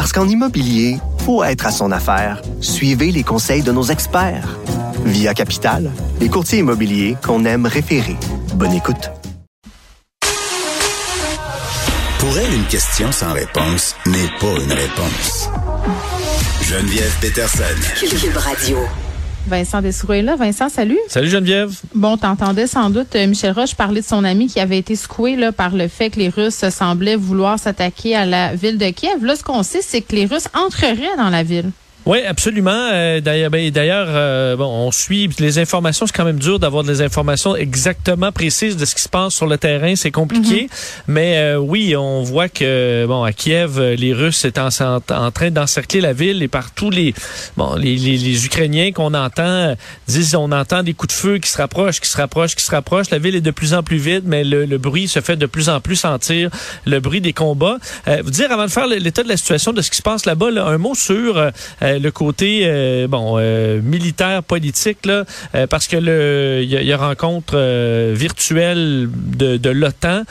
Parce qu'en immobilier, faut être à son affaire. Suivez les conseils de nos experts. Via Capital, les courtiers immobiliers qu'on aime référer. Bonne écoute. Pour elle, une question sans réponse n'est pas une réponse. Geneviève Peterson. Cube Radio. Vincent Dessoureau est là. Vincent, salut. Salut Geneviève. Bon, t'entendais sans doute euh, Michel Roche parler de son ami qui avait été secoué là, par le fait que les Russes semblaient vouloir s'attaquer à la ville de Kiev. Là, ce qu'on sait, c'est que les Russes entreraient dans la ville. Oui, absolument. Euh, d'ailleurs, ben, d'ailleurs, euh, bon, on suit les informations. C'est quand même dur d'avoir des informations exactement précises de ce qui se passe sur le terrain. C'est compliqué, Mhm. mais euh, oui, on voit que bon, à Kiev, euh, les Russes sont en, en train d'encercler la ville et par tous les bon, les, les, les Ukrainiens qu'on entend euh, disent, on entend des coups de feu qui se rapprochent, qui se rapprochent, qui se rapprochent. La ville est de plus en plus vide, mais le, le bruit se fait de plus en plus sentir, le bruit des combats. Euh, vous dire avant de faire l'état de la situation de ce qui se passe là-bas, là, un mot sur euh, le côté euh, bon euh, militaire politique là, euh, parce que le il y, y a rencontre virtuelle de, de l'OTAN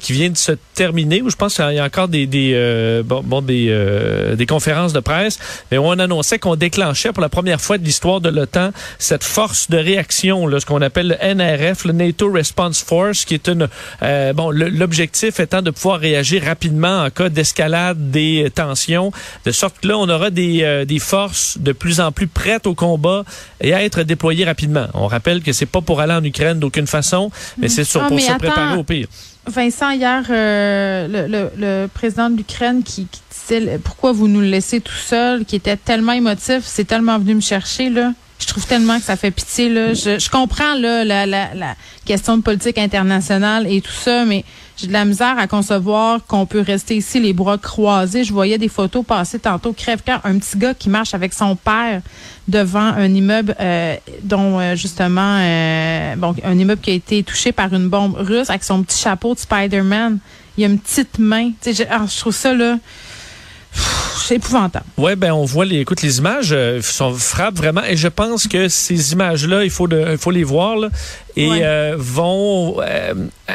qui vient de se terminer où je pense qu'il y a encore des des bon, bon, des des conférences de presse mais où on annonçait qu'on déclenchait pour la première fois de l'histoire de l'OTAN cette force de réaction là, ce qu'on appelle le NRF le NATO Response Force qui est une bon l'objectif étant de pouvoir réagir rapidement en cas d'escalade des tensions de sorte que là on aura des euh, des forces de plus en plus prêtes au combat et à être déployées rapidement. On rappelle que c'est pas pour aller en Ukraine d'aucune façon, mais c'est sur- Ah, pour se attends. préparer au pire. Vincent, hier, euh, le, le- le président de l'Ukraine qui, qui disait pourquoi vous nous laissez tout seul, qui était tellement émotif, c'est tellement venu me chercher là. Je trouve tellement que ça fait pitié là. Je, je comprends là la, la, la question de politique internationale et tout ça, mais j'ai de la misère à concevoir qu'on peut rester ici les bras croisés. Je voyais des photos passer tantôt crève-cœur, un petit gars qui marche avec son père devant un immeuble euh, dont euh, justement euh, bon un immeuble qui a été touché par une bombe russe avec son petit chapeau de Spider-Man. Il y a une petite main. Je, ah, je trouve ça là c'est épouvantable. Ouais, ben on voit les, écoute, les images euh, sont frappent vraiment, et je pense que ces images-là, il faut, de, il faut les voir là, et Ouais. euh, vont euh,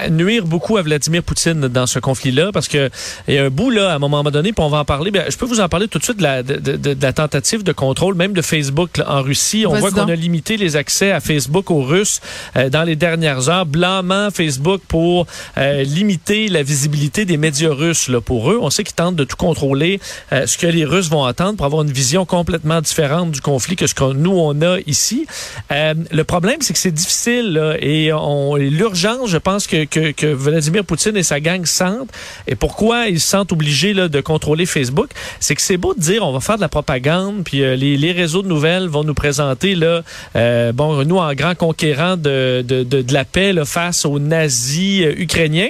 nuire beaucoup à Vladimir Poutine dans ce conflit-là, parce que il y a un bout là, à un moment donné, puis on va en parler. Ben, je peux vous en parler tout de suite de la, de, de- de la tentative de contrôle, même de Facebook là, en Russie. On voit qu'on a limité les accès à Facebook aux Russes euh, dans les dernières heures, blâmant Facebook pour limiter la visibilité des médias russes. Là, pour eux, on sait qu'ils tentent de tout contrôler, euh, ce que les Russes vont attendre pour avoir une vision complètement différente du conflit que ce que nous on a ici. Euh, le problème, c'est que c'est difficile là, et l'urgence, je pense que, que, que Vladimir Poutine et sa gang sentent. Et pourquoi ils se sentent obligés là, de contrôler Facebook, c'est que c'est beau de dire on va faire de la propagande, puis euh, les, les réseaux de nouvelles vont nous présenter là, euh, bon, nous en grand conquérant de, de, de, de la paix là, face aux nazis ukrainiens.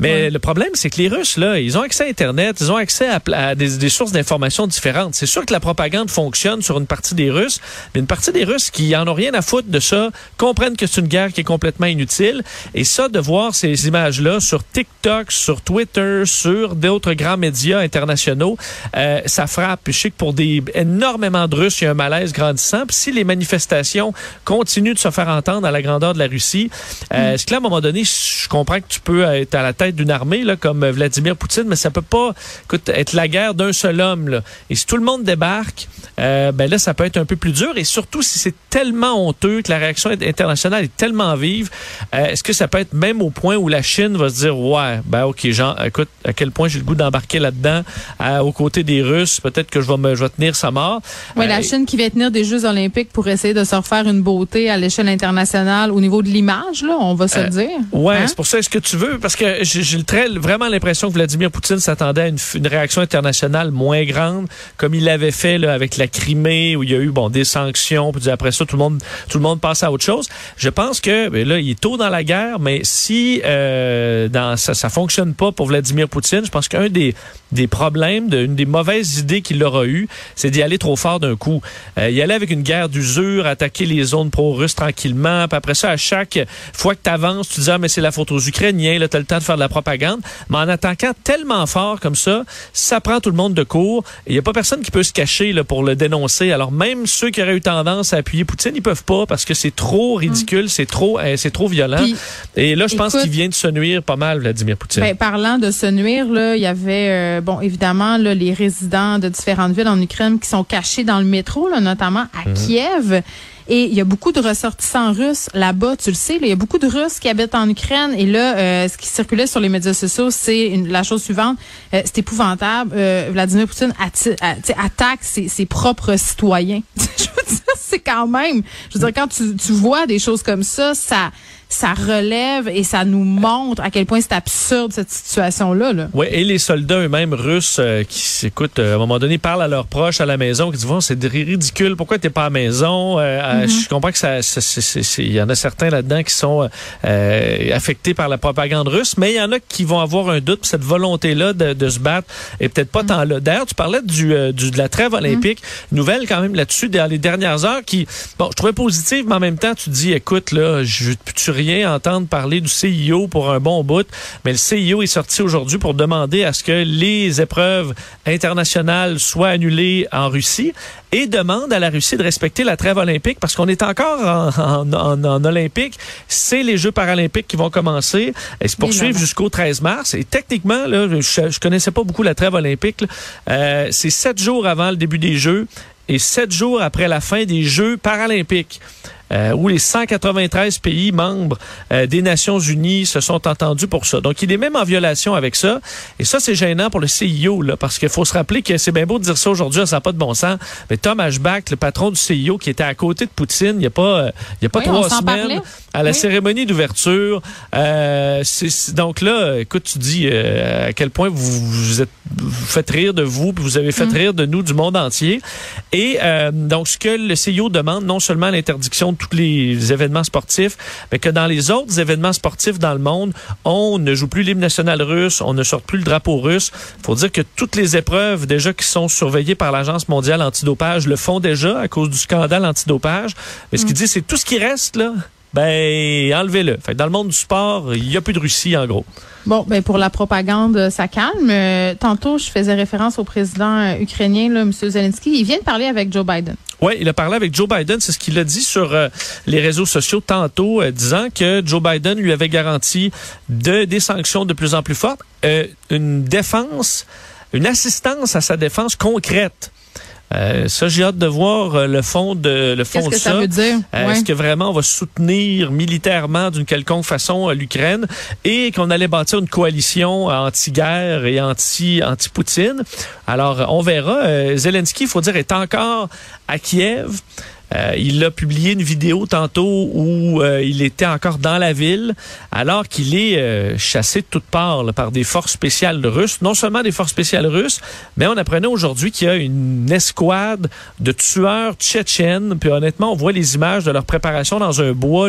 Mais Ouais. le problème, c'est que les Russes, là, ils ont accès à Internet, ils ont accès à des, des sources d'informations différentes. C'est sûr que la propagande fonctionne sur une partie des Russes, mais une partie des Russes qui en ont rien à foutre de ça comprennent que c'est une guerre qui est complètement inutile. Et ça, de voir ces images-là sur TikTok, sur Twitter, sur d'autres grands médias internationaux, euh, ça frappe. Puis je sais que pour des énormément de Russes, il y a un malaise grandissant. Puis si les manifestations continuent de se faire entendre à la grandeur de la Russie, euh, est-ce que là, à un moment donné, je comprends que tu peux être à la tête d'une armée là, comme Vladimir Poutine, mais ça peut pas écoute, être la guerre d'un seul homme. Là. Et si tout le monde débarque, euh, ben là, ça peut être un peu plus dur. Et surtout, si c'est tellement honteux que la réaction internationale est tellement vive, euh, est-ce que ça peut être même au point où la Chine va se dire, ouais, ben ok, genre, écoute, à quel point j'ai le goût d'embarquer là-dedans, euh, aux côtés des Russes, peut-être que je vais me, je vais tenir sa mort. Oui, Euh, la Chine qui vient tenir des Jeux olympiques pour essayer de se refaire une beauté à l'échelle internationale au niveau de l'image, là, on va se le dire. Ouais, Hein? c'est pour ça. Est-ce que tu veux? Parce que j'ai vraiment l'impression que Vladimir Poutine s'attendait à une réaction internationale moins grande, comme il l'avait fait avec la Crimée, où il y a eu bon des sanctions, puis après ça tout le monde tout le monde passe à autre chose. Je pense que ben là, il est tôt dans la guerre, mais si euh, ça ça fonctionne pas pour Vladimir Poutine, je pense qu'un des des problèmes, de, une des mauvaises idées qu'il aura eu, c'est d'y aller trop fort d'un coup. Euh, y aller avec une guerre d'usure, attaquer les zones pro-russes tranquillement, puis après ça, à chaque fois que tu avances, tu dis ah mais c'est la faute aux Ukrainiens, là t'as le temps de faire de la propagande, mais en attaquant tellement fort comme ça, ça prend tout le monde de court. Il y a pas personne qui peut se cacher là, pour le dénoncer. Alors même ceux qui auraient eu tendance à appuyer Poutine, ils peuvent pas parce que c'est trop ridicule, c'est trop, euh, c'est trop violent. Puis, Et là, je pense qu'il vient de se nuire pas mal, Vladimir Poutine. Ben, parlant de se nuire, là, il y avait, euh, bon, évidemment, là, les résidents de différentes villes en Ukraine qui sont cachés dans le métro, là, notamment à Mhm. Kiev. Et il y a beaucoup de ressortissants russes là-bas, tu le sais. là, il y a beaucoup de Russes qui habitent en Ukraine. Et là, euh, ce qui circulait sur les médias sociaux, c'est la chose suivante. Euh, c'est épouvantable. Euh, Vladimir Poutine sais, attaque ses, ses propres citoyens. je veux dire, c'est quand même... Je veux dire, quand tu, tu vois des choses comme ça, ça ça relève et ça nous montre à quel point c'est absurde cette situation-là. Là. Oui, et les soldats eux-mêmes russes euh, qui s'écoutent, euh, à un moment donné, parlent à leurs proches à la maison, qui disent Bon, c'est ridicule, pourquoi t'es pas à la maison? Euh, euh, Je comprends que ça, il y en a certains là-dedans qui sont euh, affectés par la propagande russe, mais il y en a qui vont avoir un doute, cette volonté-là de, de se battre est peut-être pas tant là. D'ailleurs, tu parlais du, euh, du- de la trêve olympique. Nouvelle quand même là-dessus, dans les dernières heures, qui, bon, je trouvais positive, mais en même temps, tu dis, écoute, là, je plus rien entendre parler du CIO pour un bon bout, mais le CIO est sorti aujourd'hui pour demander à ce que les épreuves internationales soient annulées en Russie et demande à la Russie de respecter la trêve olympique parce qu'on est encore en, en- en- en olympique. C'est les Jeux paralympiques qui vont commencer et se poursuivre Évidemment. jusqu'au 13 mars. Et techniquement, là, je, je connaissais pas beaucoup la trêve olympique. Euh, c'est sept jours avant le début des Jeux et sept jours après la fin des Jeux paralympiques. euh, où les 193 pays membres euh, des Nations Unies se sont entendus pour ça. Donc, il est même en violation avec ça. Et ça, c'est gênant pour le CIO, là, parce qu'il faut se rappeler que c'est bien beau de dire ça aujourd'hui, ça n'a pas de bon sens. Mais Tom Ashback, le patron du CIO, qui était à côté de Poutine, il n'y a pas, euh, il y a pas Oui, trois semaines, parlait. à la Oui. cérémonie d'ouverture. Euh, donc là, écoute, tu dis à quel point vous, vous êtes, vous faites rire de vous, puis vous avez fait Mm. rire de nous, du monde entier. Et euh, donc, ce que le CIO demande, non seulement l'interdiction de tous les événements sportifs, mais que dans les autres événements sportifs dans le monde, on ne joue plus l'hymne national russe, on ne sort plus le drapeau russe. faut dire que toutes les épreuves déjà qui sont surveillées par l'Agence mondiale antidopage le font déjà à cause du scandale antidopage. Mais ce qu'il dit, c'est tout ce qui reste, là, ben, enlevez-le. Fait que dans le monde du sport, il n'y a plus de Russie, en gros. Bon, ben pour la propagande, euh, ça calme. Euh, tantôt, je faisais référence au président euh, ukrainien, là, M. Zelensky. Il vient de parler avec Joe Biden. Oui, il a parlé avec Joe Biden, c'est ce qu'il a dit sur euh, les réseaux sociaux tantôt, disant que Joe Biden lui avait garanti de, des sanctions de plus en plus fortes, une défense, une assistance à sa défense concrète. Euh, ça, j'ai hâte de voir euh, le fond de le fond Qu'est-ce de que ça veut dire? Euh, Ouais. Est-ce que vraiment on va soutenir militairement d'une quelconque façon l'Ukraine et qu'on allait bâtir une coalition anti-guerre et anti anti Poutine Alors on verra. Euh, Zelensky, il faut dire, est encore à Kiev. Euh, il a publié une vidéo tantôt où euh, il était encore dans la ville, alors qu'il est euh, chassé de toutes parts par des forces spéciales russes. Non seulement des forces spéciales russes, mais on apprenait aujourd'hui qu'il y a une escouade de tueurs tchétchènes. Puis honnêtement, on voit les images de leur préparation dans un bois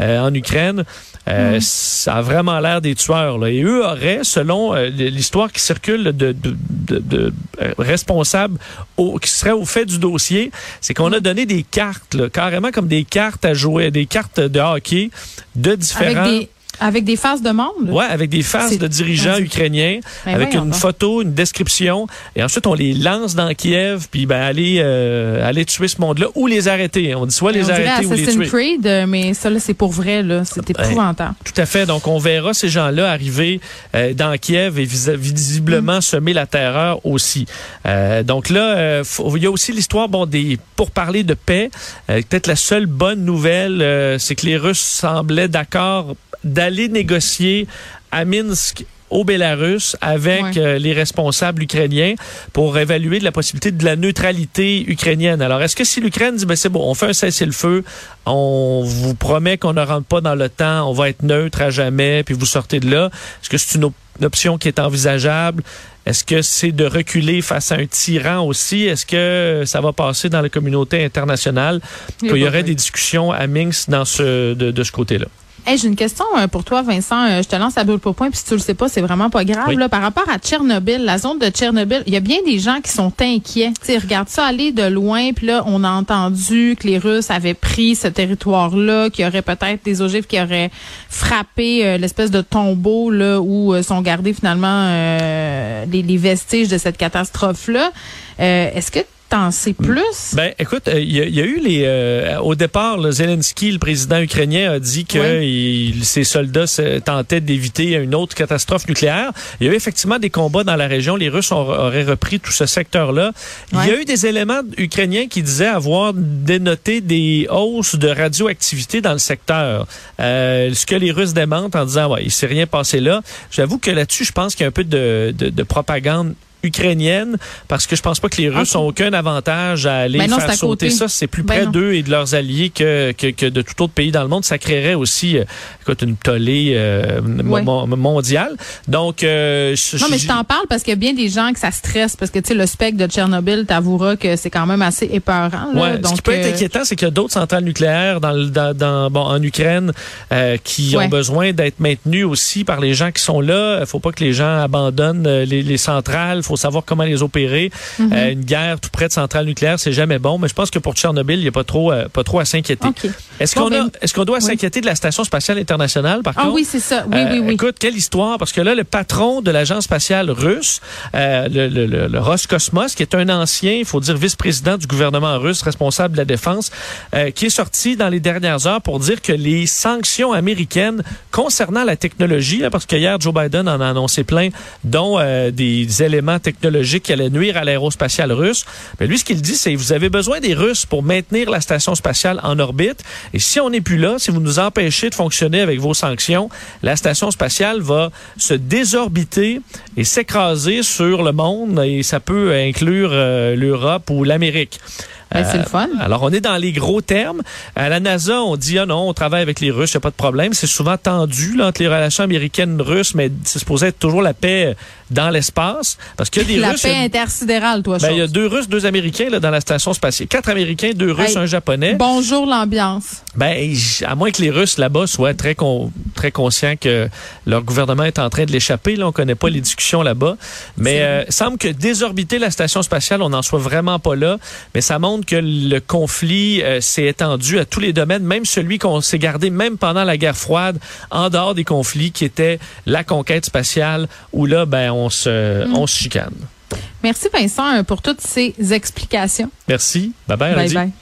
en Ukraine. Euh, Ça a vraiment l'air des tueurs. Là. Et eux auraient, selon euh, l'histoire qui circule de, de, de, de, euh, responsables au, qui seraient au fait du dossier, c'est qu'on a donné des cartes, là, carrément comme des cartes à jouer, des cartes de hockey de Avec différents... des, avec des faces de monde? Ouais, avec des faces de dirigeants ukrainiens, Ben avec une photo, une description, et ensuite on les lance dans Kiev, puis ben aller euh, aller tuer ce monde-là ou les arrêter. On dit soit les On dirait arrêter ou les Assassin's tuer. Creed, euh, mais ça, là, c'est pour vrai, là. C'est épouvantable. Tout à fait. Donc, on verra ces gens-là arriver euh, dans Kiev et vis- visiblement semer la terreur aussi. Euh, donc là, il y a aussi l'histoire, bon, des pour parler de paix. Peut-être la seule bonne nouvelle, c'est que les Russes semblaient d'accord d'aller négocier à Minsk au Bélarus avec Ouais. euh, les responsables ukrainiens pour évaluer de la possibilité de la neutralité ukrainienne. Alors, est-ce que si l'Ukraine dit, ben c'est bon, on fait un cessez-le-feu, on vous promet qu'on ne rentre pas dans le temps, on va être neutre à jamais, puis vous sortez de là, est-ce que c'est une, op- une option qui est envisageable? Est-ce que c'est de reculer face à un tyran aussi? Est-ce que ça va passer dans la communauté internationale? Il y a Qu'il y aurait de- des discussions à Minsk dans ce, de, de ce côté-là. Hey, j'ai une question euh, pour toi, Vincent. Euh, je te lance à boule pour point, puis si tu le sais pas, c'est vraiment pas grave. Oui. Là, par rapport à Tchernobyl, la zone de Tchernobyl, il y a bien des gens qui sont inquiets. Tu sais, regarde ça aller de loin, puis là, on a entendu que les Russes avaient pris ce territoire-là, qu'il y aurait peut-être des ogives qui auraient frappé euh, l'espèce de tombeau là où euh, sont gardés finalement euh, les, les vestiges de cette catastrophe-là. Euh, Est-ce que t'en sais plus? Ben, écoute, euh, il y, a- il y a eu les. euh, au départ, là, Zelensky, le président ukrainien, a dit que Oui. il- ses soldats se- tentaient d'éviter une autre catastrophe nucléaire. Il y a eu effectivement des combats dans la région. Les Russes ont- auraient repris tout ce secteur-là. Il y a eu des éléments ukrainiens qui disaient avoir dénoté des hausses de radioactivité dans le secteur. Euh, ce que les Russes démentent en disant, ouais, il s'est rien passé là. J'avoue que là-dessus, je pense qu'il y a un peu de, de, de propagande ukrainienne parce que je pense pas que les Russes ont aucun avantage à aller Ben non, faire sauter ça. C'est plus Ben près d'eux et de leurs alliés que, que, que de tout autre pays dans le monde. Ça créerait aussi euh, écoute, une tollée euh, mo- Ouais. mo- mondiale. Donc, euh, je- Non, mais je- t'en parle parce qu'il y a bien des gens que ça stresse parce que tu sais le spectre de Tchernobyl t'avouera que c'est quand même assez épeurant. Là, Ouais, donc ce qui peut être inquiétant, c'est qu'il y a d'autres centrales nucléaires dans, le- dans, dans- bon, en Ukraine euh, qui Ouais. ont besoin d'être maintenues aussi par les gens qui sont là. Il faut pas que les gens abandonnent les, les centrales. Il faut savoir comment les opérer. Mhm. Euh, une guerre tout près de centrales nucléaires, c'est jamais bon. Mais je pense que pour Tchernobyl, il n'y a pas trop, euh, pas trop à s'inquiéter. Est-ce qu'on ben, est-ce qu'on doit oui. s'inquiéter de la station spatiale internationale, par Ah contre? oui, c'est ça. Oui, Euh, oui, oui. Écoute, quelle histoire, parce que là, le patron de l'agence spatiale russe, euh, le, le, le, le Roscosmos, qui est un ancien, il faut dire, vice-président du gouvernement russe, responsable de la défense, euh, qui est sorti dans les dernières heures pour dire que les sanctions américaines concernant la technologie, là, parce que hier, Joe Biden en a annoncé plein, dont euh, des éléments technologiques qui allaient nuire à l'aérospatiale russe, mais lui, ce qu'il dit, c'est vous avez besoin des Russes pour maintenir la station spatiale en orbite, et si on n'est plus là, si vous nous empêchez de fonctionner avec vos sanctions, la station spatiale va se désorbiter et s'écraser sur le monde et ça peut inclure euh, l'Europe ou l'Amérique. C'est le fun. Alors, on est dans les gros termes. À la NASA, on dit, ah non, on travaille avec les Russes, il n'y a pas de problème. C'est souvent tendu là, entre les relations américaines russes, mais c'est supposé être toujours la paix dans l'espace. Parce qu'il y a des La Russes... paix il y a- intersidérale, toi, ben, il y a deux Russes, deux Américains là, dans la station spatiale. Quatre Américains, deux Russes, Hey, un Japonais. Bonjour l'ambiance. Ben, à moins que les Russes là-bas soient très con- très conscients que leur gouvernement est en train de l'échapper. Là, on connaît pas les discussions là-bas, mais euh, semble que désorbiter la station spatiale, on n'en soit vraiment pas là. Mais ça montre que le conflit euh, s'est étendu à tous les domaines, même celui qu'on s'est gardé même pendant la guerre froide, en dehors des conflits, qui était la conquête spatiale, où là, ben, on se, on se chicane. Merci Vincent pour toutes ces explications. Merci. Bye bye. Bye bye.